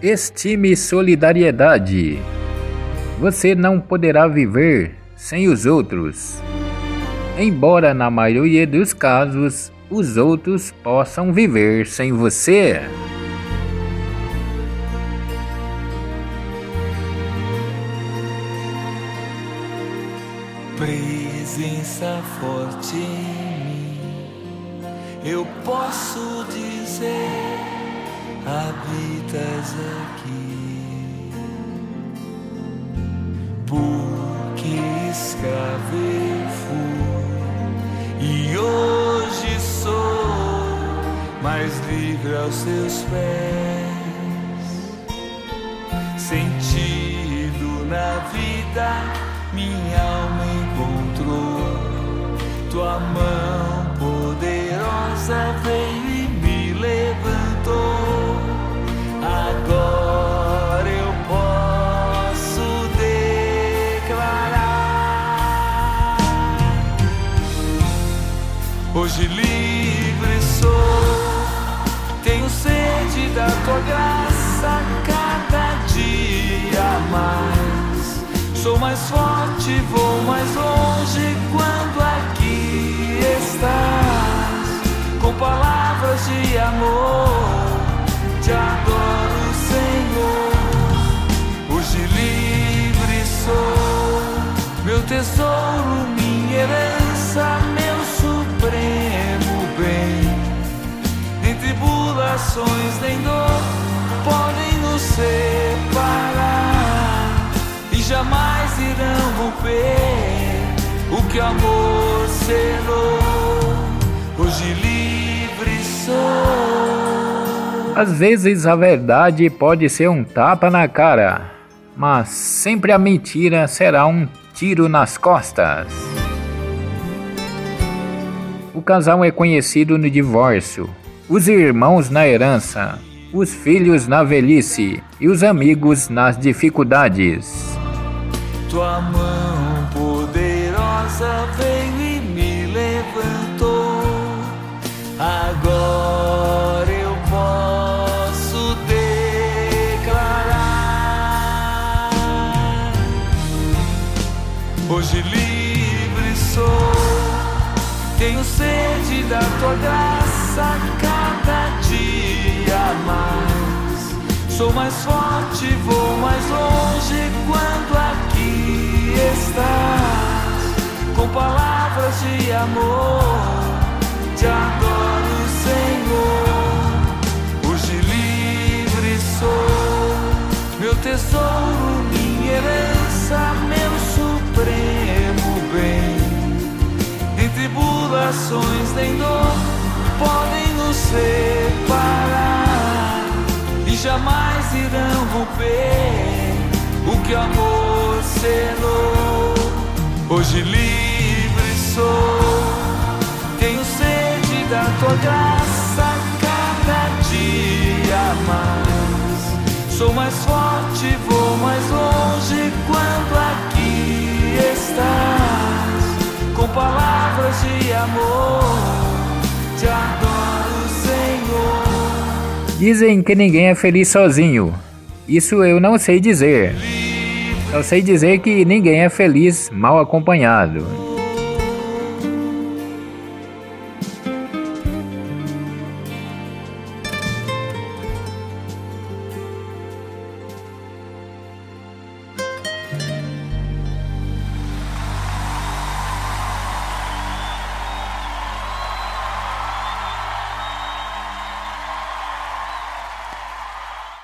Estime solidariedade. Você não poderá viver sem os outros. Embora na maioria dos casos os outros possam viver sem você. Presença forte em mim, eu posso dizer, habitas aqui. Porque escravo eu fui e hoje sou mais livre aos seus pés. Sentido na vida minha alma encontrou. Tua mão poderosa veio Hoje livre sou, tenho sede da tua graça cada dia mais. Sou mais forte, vou mais longe quando aqui estás. Com palavras de amor, te adoro, Senhor. Hoje livre sou, meu tesouro, minha herança, tribulações, nem dor podem nos separar jamais irão romper o que amor selou. Hoje livre sou. Às vezes a verdade pode ser um tapa na cara, mas sempre a mentira será um tiro nas costas. O casal é conhecido no divórcio, os irmãos na herança, os filhos na velhice e os amigos nas dificuldades. Tua mão poderosa veio e me levantou. Agora eu posso declarar. Hoje livre sou, tenho sede da tua graça mais. Sou mais forte, vou mais longe quando aqui estás com palavras de amor. Te adoro, Senhor. Hoje livre sou, meu tesouro, minha herança, meu supremo bem. Em tribulações nem dor podem nos separar jamais irão romper o que o amor selou. Hoje livre sou, tenho sede da tua graça cada dia mais. Sou mais forte, vou mais longe quando aqui Dizem que ninguém é feliz sozinho. Isso eu não sei dizer. Eu sei dizer que ninguém é feliz mal acompanhado.